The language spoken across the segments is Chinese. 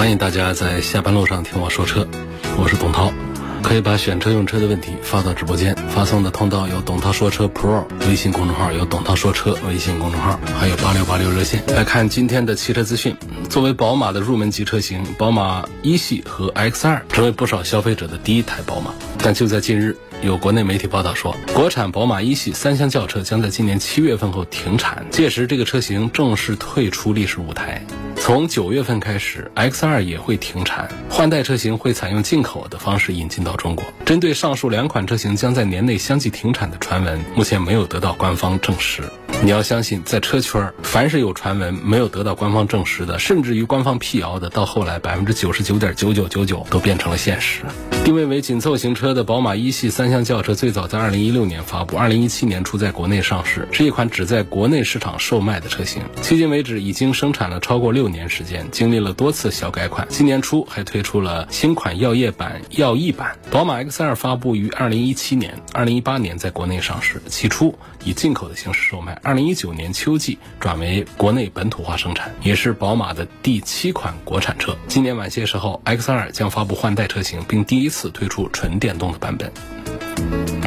欢迎大家在下班路上听我说车，我是董涛。可以把选车用车的问题发到直播间，发送的通道有董涛说车 Pro 微信公众号，有董涛说车微信公众号，还有八六八六热线。来看今天的汽车资讯。作为宝马的入门级车型，宝马一系和 X 二成为不少消费者的第一台宝马。但就在近日，有国内媒体报道说，国产宝马一系三厢轿车将在今年七月份后停产，届时这个车型正式退出历史舞台。从九月份开始，X 二也会停产，换代车型会采用进口的方式引进到中国。针对上述两款车型将在年内相继停产的传闻，目前没有得到官方证实。你要相信，在车圈凡是有传闻没有得到官方证实的，甚至于官方辟谣的，到后来百分之九十九点九九九九都变成了现实。定位为紧凑型车的宝马一系三厢轿车，最早在二零一六年发布，二零一七年初在国内上市，是一款只在国内市场售卖的车型。迄今为止，已经生产了超过六年时间，经历了多次小改款。今年初还推出了新款耀夜版、耀翼版。宝马 X 二发布于二零一七年，二零一八年在国内上市，起初以进口的形式售卖。二零一九年秋季转为国内本土化生产，也是宝马的第七款国产车。今年晚些时候，X 二将发布换代车型，并第一次推出纯电动的版本。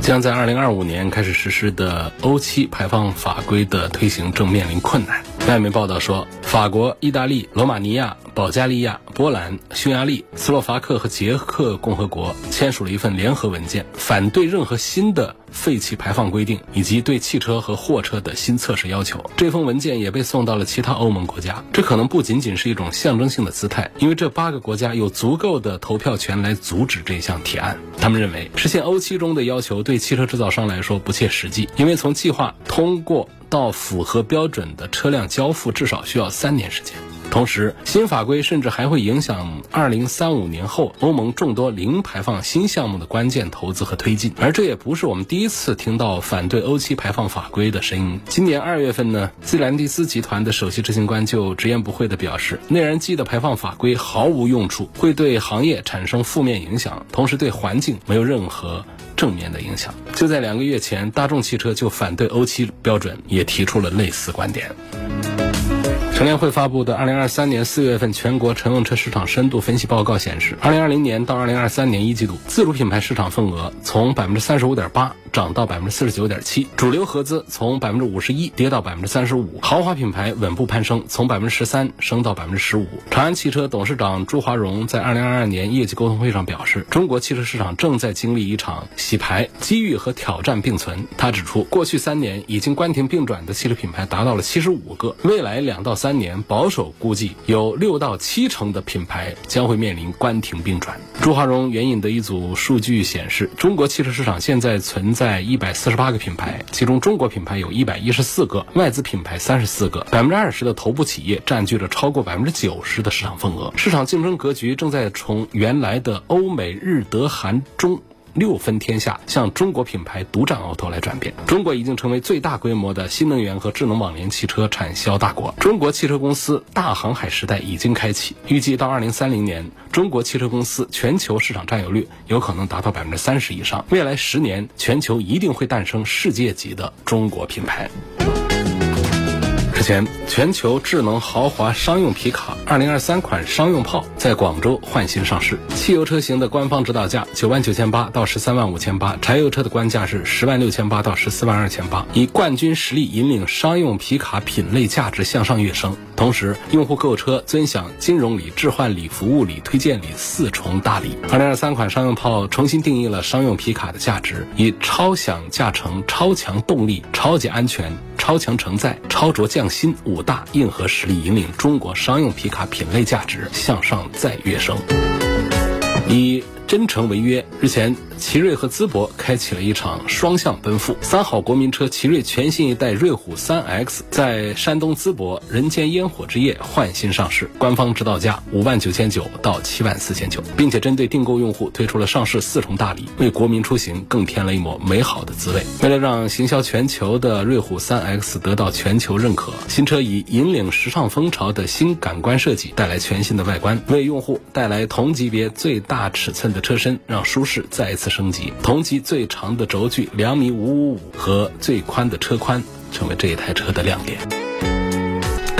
将在二零二五年开始实施的欧七排放法规的推行正面临困难。外媒报道说，法国、意大利、罗马尼亚、保加利亚、波兰、匈牙利、斯洛伐克和捷克共和国签署了一份联合文件，反对任何新的废气排放规定以及对汽车和货车的新测试要求。这封文件也被送到了其他欧盟国家。这可能不仅仅是一种象征性的姿态，因为这八个国家有足够的投票权来阻止这项提案。他们认为，实现欧七中的要求对汽车制造商来说不切实际，因为从计划通过到符合标准的车辆交付至少需要三年时间。同时，新法规甚至还会影响2035年后欧盟众多零排放新项目的关键投资和推进。而这也不是我们第一次听到反对欧七排放法规的声音。今年二月份呢，斯兰蒂斯集团的首席执行官就直言不讳地表示，内燃机的排放法规毫无用处，会对行业产生负面影响，同时对环境没有任何正面的影响。就在两个月前，大众汽车就反对欧七标准，也提出了类似观点。乘联会发布的二零二三年四月份全国乘用车市场深度分析报告显示，二零二零年到二零二三年一季度，自主品牌市场份额从百分之三十五点八涨到百分之四十九点七，主流合资从百分之五十一跌到百分之三十五，豪华品牌稳步攀升，从百分之十三升到百分之十五。长安汽车董事长朱华荣在二零二二年业绩沟通会上表示，中国汽车市场正在经历一场洗牌，机遇和挑战并存。他指出，过去三年已经关停并转的汽车品牌达到了七十五个，未来两到三。三年保守估计有六到七成的品牌将会面临关停并转。朱华荣援引的一组数据显示，中国汽车市场现在存在一百四十八个品牌，其中中国品牌有一百一十四个，外资品牌三十四个，百分之二十的头部企业占据了超过百分之九十的市场份额。市场竞争格局正在从原来的欧美日德韩中。六分天下向中国品牌独占鳌头来转变，中国已经成为最大规模的新能源和智能网联汽车产销大国。中国汽车公司大航海时代已经开启，预计到二零三零年，中国汽车公司全球市场占有率有可能达到百分之三十以上。未来十年，全球一定会诞生世界级的中国品牌。日前，全球智能豪华商用皮卡2023款商用炮在广州换新上市。汽油车型的官方指导价九万九千八到十三万五千八，柴油车的官价是十万六千八到十四万二千八。以冠军实力引领商用皮卡品类价值向上跃升，同时用户购车尊享金融礼、置换礼、服务礼、推荐礼四重大礼。2023款商用炮重新定义了商用皮卡的价值，以超享驾乘、超强动力、超级安全。超强承载、超卓匠心五大硬核实力，引领中国商用皮卡品类价值向上再跃升。以真诚违约。日前，奇瑞和淄博开启了一场双向奔赴。三好国民车奇瑞全新一代瑞虎三 X 在山东淄博人间烟火之夜换新上市，官方指导价五万九千九到七万四千九，并且针对订购用户推出了上市四重大礼，为国民出行更添了一抹美好的滋味。为了让行销全球的瑞虎三 X 得到全球认可，新车以引领时尚风潮的新感官设计，带来全新的外观，为用户带来同级别最大尺寸的车身，让舒适再一次升级。同级最长的轴距两米五五五和最宽的车宽，成为这一台车的亮点。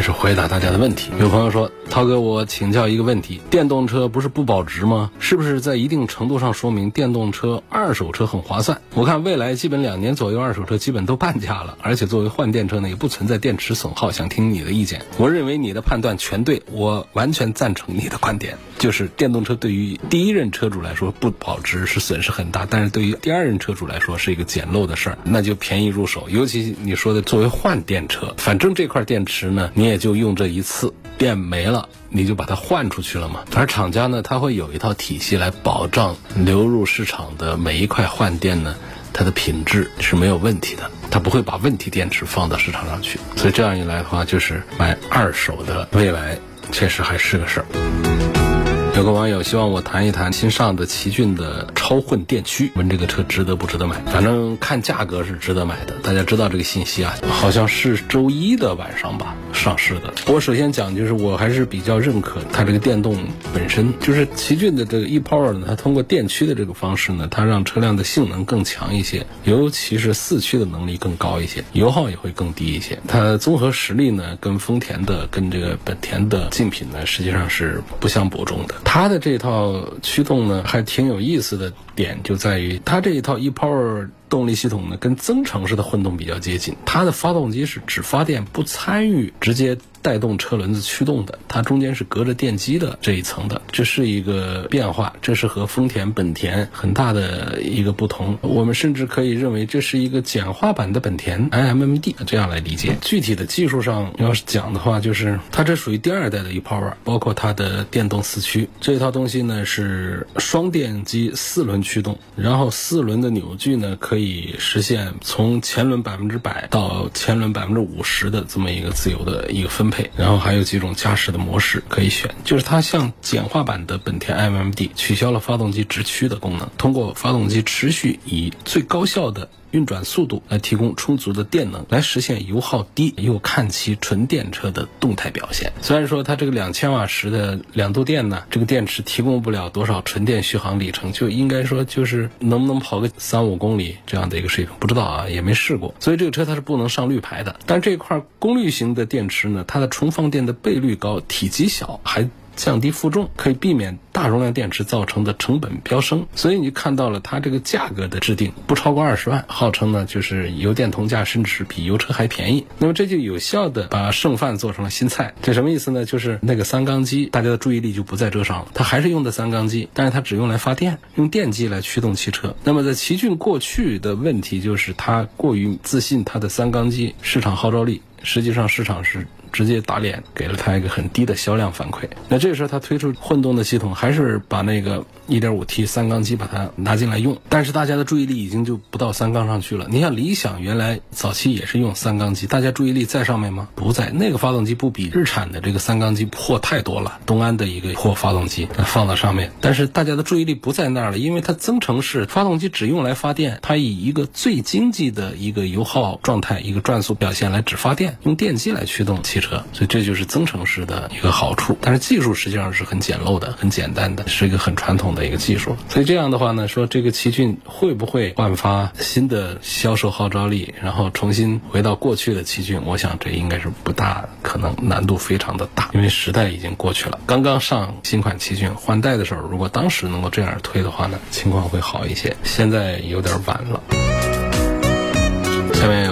开始回答大家的问题。有朋友说：“涛哥，我请教一个问题，电动车不是不保值吗？是不是在一定程度上说明电动车二手车很划算？我看未来基本两年左右，二手车基本都半价了，而且作为换电车呢，也不存在电池损耗。想听你的意见。我认为你的判断全对，我完全赞成你的观点，就是电动车对于第一任车主来说不保值是损失很大，但是对于第二任车主来说是一个捡漏的事儿，那就便宜入手。尤其你说的作为换电车，反正这块电池呢。”你也就用这一次，电没了，你就把它换出去了嘛。而厂家呢，它会有一套体系来保障流入市场的每一块换电呢，它的品质是没有问题的，它不会把问题电池放到市场上去。所以这样一来的话，就是买二手的未来确实还是个事儿。有个网友希望我谈一谈新上的奇骏的超混电驱，问这个车值得不值得买？反正看价格是值得买的。大家知道这个信息啊，好像是周一的晚上吧上市的。我首先讲，就是我还是比较认可它这个电动本身，就是奇骏的这个 ePower 呢，它通过电驱的这个方式呢，它让车辆的性能更强一些，尤其是四驱的能力更高一些，油耗也会更低一些。它综合实力呢，跟丰田的、跟这个本田的竞品呢，实际上是不相伯仲的。它的这套驱动呢，还挺有意思的点就在于，它这一套 ePower 动力系统呢，跟增程式的混动比较接近。它的发动机是只发电不参与直接。带动车轮子驱动的，它中间是隔着电机的这一层的，这是一个变化，这是和丰田、本田很大的一个不同。我们甚至可以认为这是一个简化版的本田 iMMD，这样来理解。具体的技术上要是讲的话，就是它这属于第二代的 ePower，包括它的电动四驱这一套东西呢是双电机四轮驱动，然后四轮的扭矩呢可以实现从前轮百分之百到前轮百分之五十的这么一个自由的一个分。配，然后还有几种驾驶的模式可以选，就是它像简化版的本田 iMMD，取消了发动机直驱的功能，通过发动机持续以最高效的。运转速度来提供充足的电能，来实现油耗低又看齐纯电车的动态表现。虽然说它这个两千瓦时的两度电呢，这个电池提供不了多少纯电续航里程，就应该说就是能不能跑个三五公里这样的一个水平，不知道啊，也没试过。所以这个车它是不能上绿牌的。但这块功率型的电池呢，它的充放电的倍率高，体积小，还。降低负重可以避免大容量电池造成的成本飙升，所以你看到了它这个价格的制定不超过二十万，号称呢就是油电同价，甚至是比油车还便宜。那么这就有效的把剩饭做成了新菜，这什么意思呢？就是那个三缸机，大家的注意力就不在这上了，它还是用的三缸机，但是它只用来发电，用电机来驱动汽车。那么在奇骏过去的问题就是它过于自信它的三缸机市场号召力，实际上市场是。直接打脸，给了他一个很低的销量反馈。那这个时候他推出混动的系统，还是把那个 1.5T 三缸机把它拿进来用。但是大家的注意力已经就不到三缸上去了。你像理想原来早期也是用三缸机，大家注意力在上面吗？不在。那个发动机不比日产的这个三缸机破太多了。东安的一个破发动机放到上面，但是大家的注意力不在那儿了，因为它增程式发动机只用来发电，它以一个最经济的一个油耗状态、一个转速表现来只发电，用电机来驱动汽。车，所以这就是增程式的一个好处，但是技术实际上是很简陋的、很简单的，是一个很传统的一个技术。所以这样的话呢，说这个奇骏会不会焕发新的销售号召力，然后重新回到过去的奇骏？我想这应该是不大可能，难度非常的大，因为时代已经过去了。刚刚上新款奇骏换代的时候，如果当时能够这样推的话呢，情况会好一些。现在有点晚了。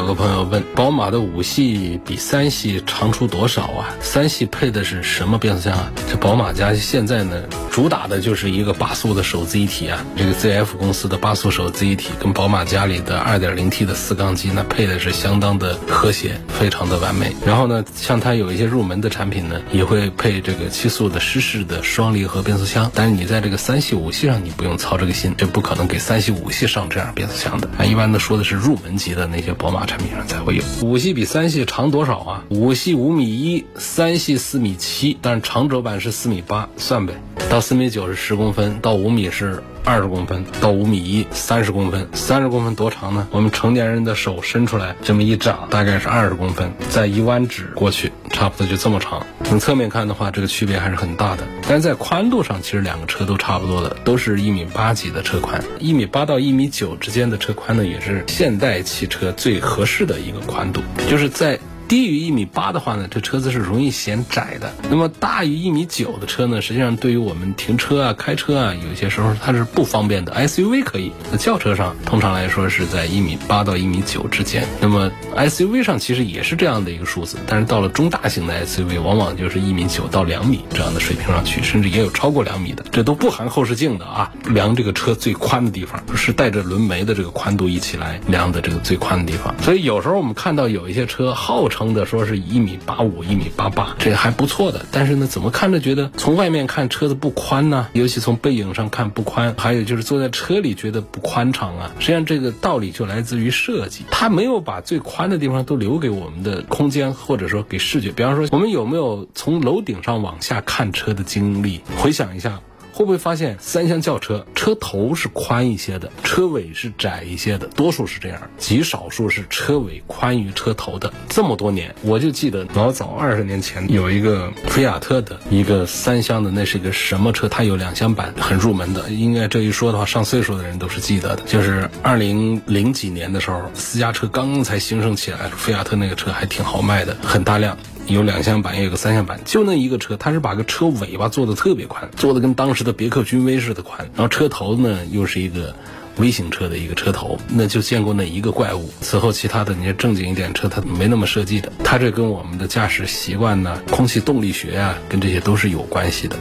有。朋友问，宝马的五系比三系长出多少啊？三系配的是什么变速箱啊？这宝马家现在呢，主打的就是一个八速的手自一体啊。这个 ZF 公司的八速手自一体跟宝马家里的 2.0T 的四缸机，那配的是相当的和谐，非常的完美。然后呢，像它有一些入门的产品呢，也会配这个七速的湿式的双离合变速箱。但是你在这个三系、五系上，你不用操这个心，这不可能给三系、五系上这样变速箱的。啊，一般的说的是入门级的那些宝马产品上才会有。五系比三系长多少啊？五系五米一，三系四米七，但是长轴版是四米八，算呗。到四米九是十公分，到五米是二十公分，到五米一三十公分。三十公分多长呢？我们成年人的手伸出来这么一掌，大概是二十公分，再一弯指过去，差不多就这么长。从侧面看的话，这个区别还是很大的。但是在宽度上，其实两个车都差不多的，都是一米八几的车宽，一米八到一米九之间的车宽呢，也是现代汽车最合适的一个宽度，就是在。低于一米八的话呢，这车子是容易显窄的。那么大于一米九的车呢，实际上对于我们停车啊、开车啊，有些时候它是不方便的。SUV 可以，那轿车上通常来说是在一米八到一米九之间。那么 SUV 上其实也是这样的一个数字，但是到了中大型的 SUV，往往就是一米九到两米这样的水平上去，甚至也有超过两米的。这都不含后视镜的啊，量这个车最宽的地方，是带着轮眉的这个宽度一起来量的这个最宽的地方。所以有时候我们看到有一些车号称。称的说是一米八五、一米八八，这还不错的。但是呢，怎么看着觉得从外面看车子不宽呢？尤其从背影上看不宽，还有就是坐在车里觉得不宽敞啊。实际上这个道理就来自于设计，它没有把最宽的地方都留给我们的空间，或者说给视觉。比方说，我们有没有从楼顶上往下看车的经历？回想一下。会不会发现三厢轿车车头是宽一些的，车尾是窄一些的，多数是这样，极少数是车尾宽于车头的。这么多年，我就记得老早二十年前有一个菲亚特的一个三厢的，那是一个什么车？它有两厢版，很入门的。应该这一说的话，上岁数的人都是记得的。就是二零零几年的时候，私家车刚刚才兴盛起来，菲亚特那个车还挺好卖的，很大量。有两厢版，也有个三厢版，就那一个车，它是把个车尾巴做的特别宽，做的跟当时的别克君威似的宽，然后车头呢又是一个。微型车的一个车头，那就见过那一个怪物。此后，其他的那些正经一点车，它没那么设计的。它这跟我们的驾驶习惯呢、空气动力学啊，跟这些都是有关系的。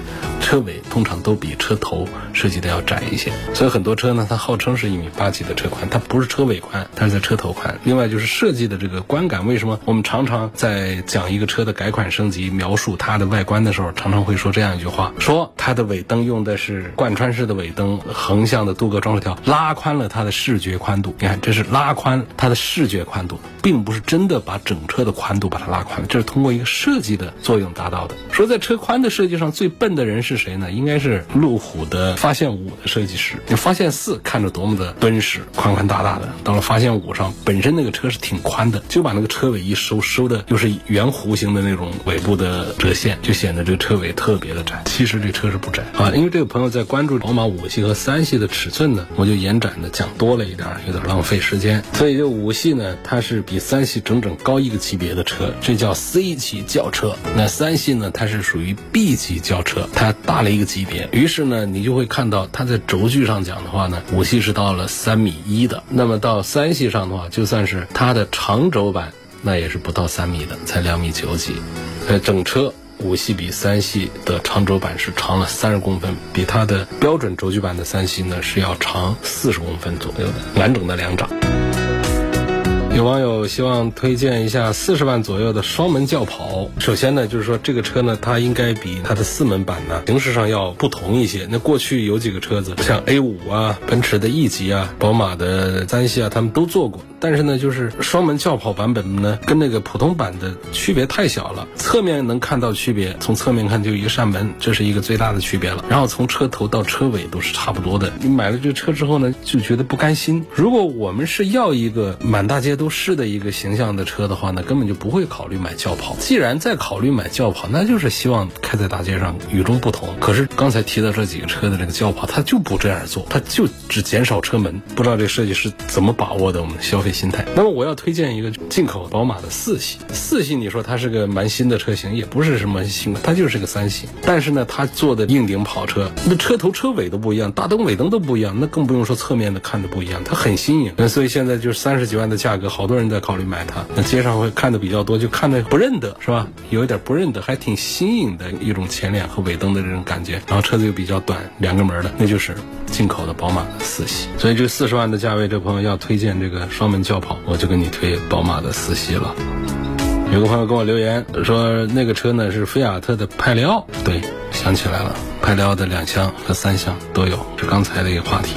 车尾通常都比车头设计的要窄一些，所以很多车呢，它号称是一米八几的车宽，它不是车尾宽，它是在车头宽。另外就是设计的这个观感，为什么我们常常在讲一个车的改款升级、描述它的外观的时候，常常会说这样一句话：说它的尾灯用的是贯穿式的尾灯，横向的镀铬装饰条，拉。宽了它的视觉宽度，你看这是拉宽它的视觉宽度，并不是真的把整车的宽度把它拉宽了，这是通过一个设计的作用达到的。说在车宽的设计上最笨的人是谁呢？应该是路虎的发现五的设计师。你发现四看着多么的敦实、宽宽大大的，到了发现五上，本身那个车是挺宽的，就把那个车尾一收，收的又是圆弧形的那种尾部的折线，就显得这个车尾特别的窄。其实这车是不窄啊，因为这个朋友在关注宝马五系和三系的尺寸呢，我就延。展的讲多了一点，有点浪费时间，所以这五系呢，它是比三系整整高一个级别的车，这叫 C 级轿车。那三系呢，它是属于 B 级轿车，它大了一个级别。于是呢，你就会看到它在轴距上讲的话呢，五系是到了三米一的，那么到三系上的话，就算是它的长轴版，那也是不到三米的，才两米九几。呃，整车。五系比三系的长轴版是长了三十公分，比它的标准轴距版的三系呢是要长四十公分左右的完整的两掌。有网友希望推荐一下四十万左右的双门轿跑。首先呢，就是说这个车呢，它应该比它的四门版呢形式上要不同一些。那过去有几个车子，像 A 五啊、奔驰的 E 级啊、宝马的三系啊，他们都做过。但是呢，就是双门轿跑版本呢，跟那个普通版的区别太小了。侧面能看到区别，从侧面看就一扇门，这是一个最大的区别了。然后从车头到车尾都是差不多的。你买了这车之后呢，就觉得不甘心。如果我们是要一个满大街都是的一个形象的车的话呢，根本就不会考虑买轿跑。既然在考虑买轿跑，那就是希望开在大街上与众不同。可是刚才提到这几个车的这个轿跑，它就不这样做，它就只减少车门。不知道这设计师怎么把握的我们消费。心态。那么我要推荐一个进口宝马的四系。四系你说它是个蛮新的车型，也不是什么新，它就是个三系。但是呢，它做的硬顶跑车，那车头车尾都不一样，大灯尾灯都不一样，那更不用说侧面的看的不一样，它很新颖。那所以现在就是三十几万的价格，好。多人在考虑买它。那街上会看的比较多，就看的不认得是吧？有一点不认得，还挺新颖的一种前脸和尾灯的这种感觉。然后车子又比较短，两个门的，那就是进口的宝马的四系。所以这四十万的价位，这朋友要推荐这个双门轿跑，我就给你推宝马的四系了。有个朋友给我留言说，那个车呢是菲亚特的派雷奥。对，想起来了，派雷奥的两厢和三厢都有，是刚才的一个话题。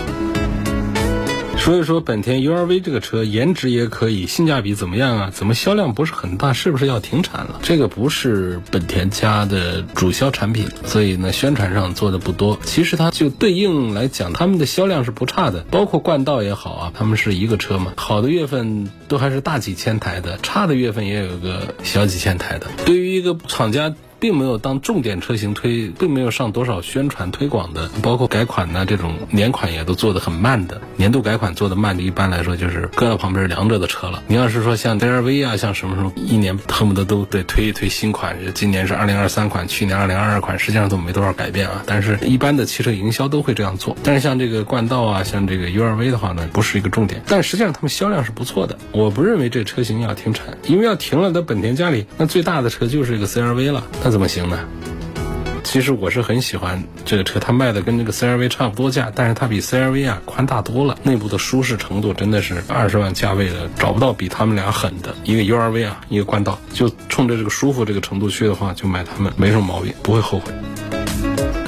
说一说本田 URV 这个车，颜值也可以，性价比怎么样啊？怎么销量不是很大？是不是要停产了？这个不是本田家的主销产品，所以呢，宣传上做的不多。其实它就对应来讲，他们的销量是不差的，包括冠道也好啊，他们是一个车嘛，好的月份都还是大几千台的，差的月份也有个小几千台的。对于一个厂家。并没有当重点车型推，并没有上多少宣传推广的，包括改款呢，这种年款也都做的很慢的。年度改款做的慢的，一般来说就是搁到旁边凉着的车了。你要是说像 CRV 啊，像什么什么，一年恨不得都得推一推新款。今年是二零二三款，去年二零二二款，实际上都没多少改变啊。但是一般的汽车营销都会这样做。但是像这个冠道啊，像这个 URV 的话呢，不是一个重点。但实际上他们销量是不错的。我不认为这车型要停产，因为要停了，在本田家里那最大的车就是一个 CRV 了。那怎么行呢？其实我是很喜欢这个车，它卖的跟这个 CRV 差不多价，但是它比 CRV 啊宽大多了，内部的舒适程度真的是二十万价位的找不到比他们俩狠的。一个 URV 啊，一个冠道，就冲着这个舒服这个程度去的话，就买它们没什么毛病，不会后悔。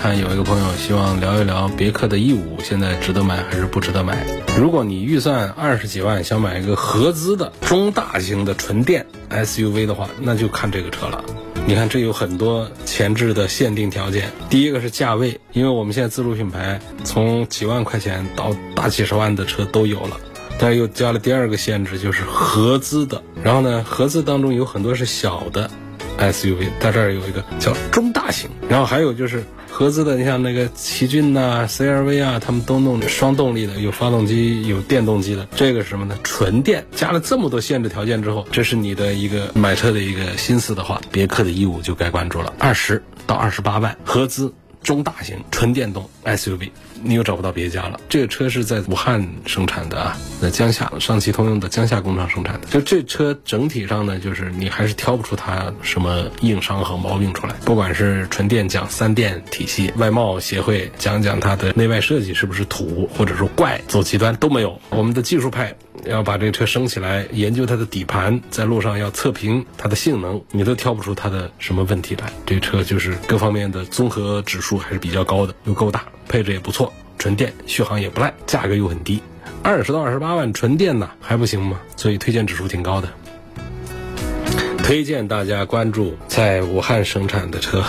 看有一个朋友希望聊一聊别克的 E 五，现在值得买还是不值得买？如果你预算二十几万想买一个合资的中大型的纯电 SUV 的话，那就看这个车了。你看，这有很多前置的限定条件。第一个是价位，因为我们现在自主品牌从几万块钱到大几十万的车都有了，但又加了第二个限制，就是合资的。然后呢，合资当中有很多是小的 SUV，在这儿有一个叫中大型。然后还有就是。合资的，你像那个奇骏呐、CRV 啊，他们都弄双动力的，有发动机、有电动机的。这个是什么呢？纯电。加了这么多限制条件之后，这是你的一个买车的一个心思的话，别克的 E 五就该关注了。二十到二十八万，合资。中大型纯电动 SUV，你又找不到别家了。这个车是在武汉生产的啊，在江夏上汽通用的江夏工厂生产的。就这车整体上呢，就是你还是挑不出它什么硬伤和毛病出来。不管是纯电讲三电体系，外贸协会讲讲它的内外设计是不是土或者说怪，走极端都没有。我们的技术派。要把这个车升起来，研究它的底盘，在路上要测评它的性能，你都挑不出它的什么问题来。这车就是各方面的综合指数还是比较高的，又够大，配置也不错，纯电，续航也不赖，价格又很低，二十到二十八万纯电呢，还不行吗？所以推荐指数挺高的，推荐大家关注在武汉生产的车。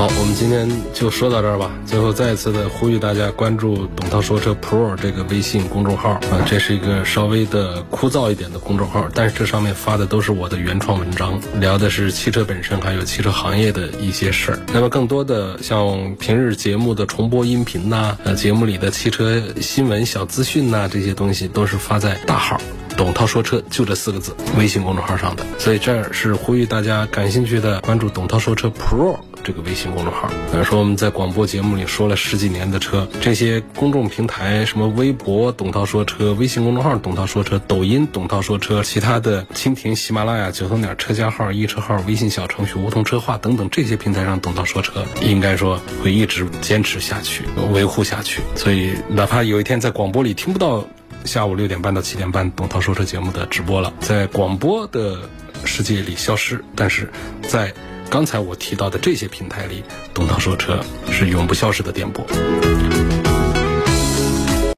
好，我们今天就说到这儿吧。最后再一次的呼吁大家关注“董涛说车 Pro” 这个微信公众号啊，这是一个稍微的枯燥一点的公众号，但是这上面发的都是我的原创文章，聊的是汽车本身还有汽车行业的一些事儿。那么更多的像平日节目的重播音频呐，呃，节目里的汽车新闻小资讯呐，这些东西都是发在大号。董涛说车就这四个字，微信公众号上的，所以这儿是呼吁大家感兴趣的关注董涛说车 Pro 这个微信公众号。比如说我们在广播节目里说了十几年的车，这些公众平台，什么微博董涛说车、微信公众号董涛说车、抖音董涛说车，其他的蜻蜓、喜马拉雅、九头鸟车家号、易车号、微信小程序梧桐车话等等这些平台上董涛说车，应该说会一直坚持下去，维护下去。所以哪怕有一天在广播里听不到。下午六点半到七点半，董涛说车节目的直播了，在广播的世界里消失，但是在刚才我提到的这些平台里，董涛说车是永不消失的电波。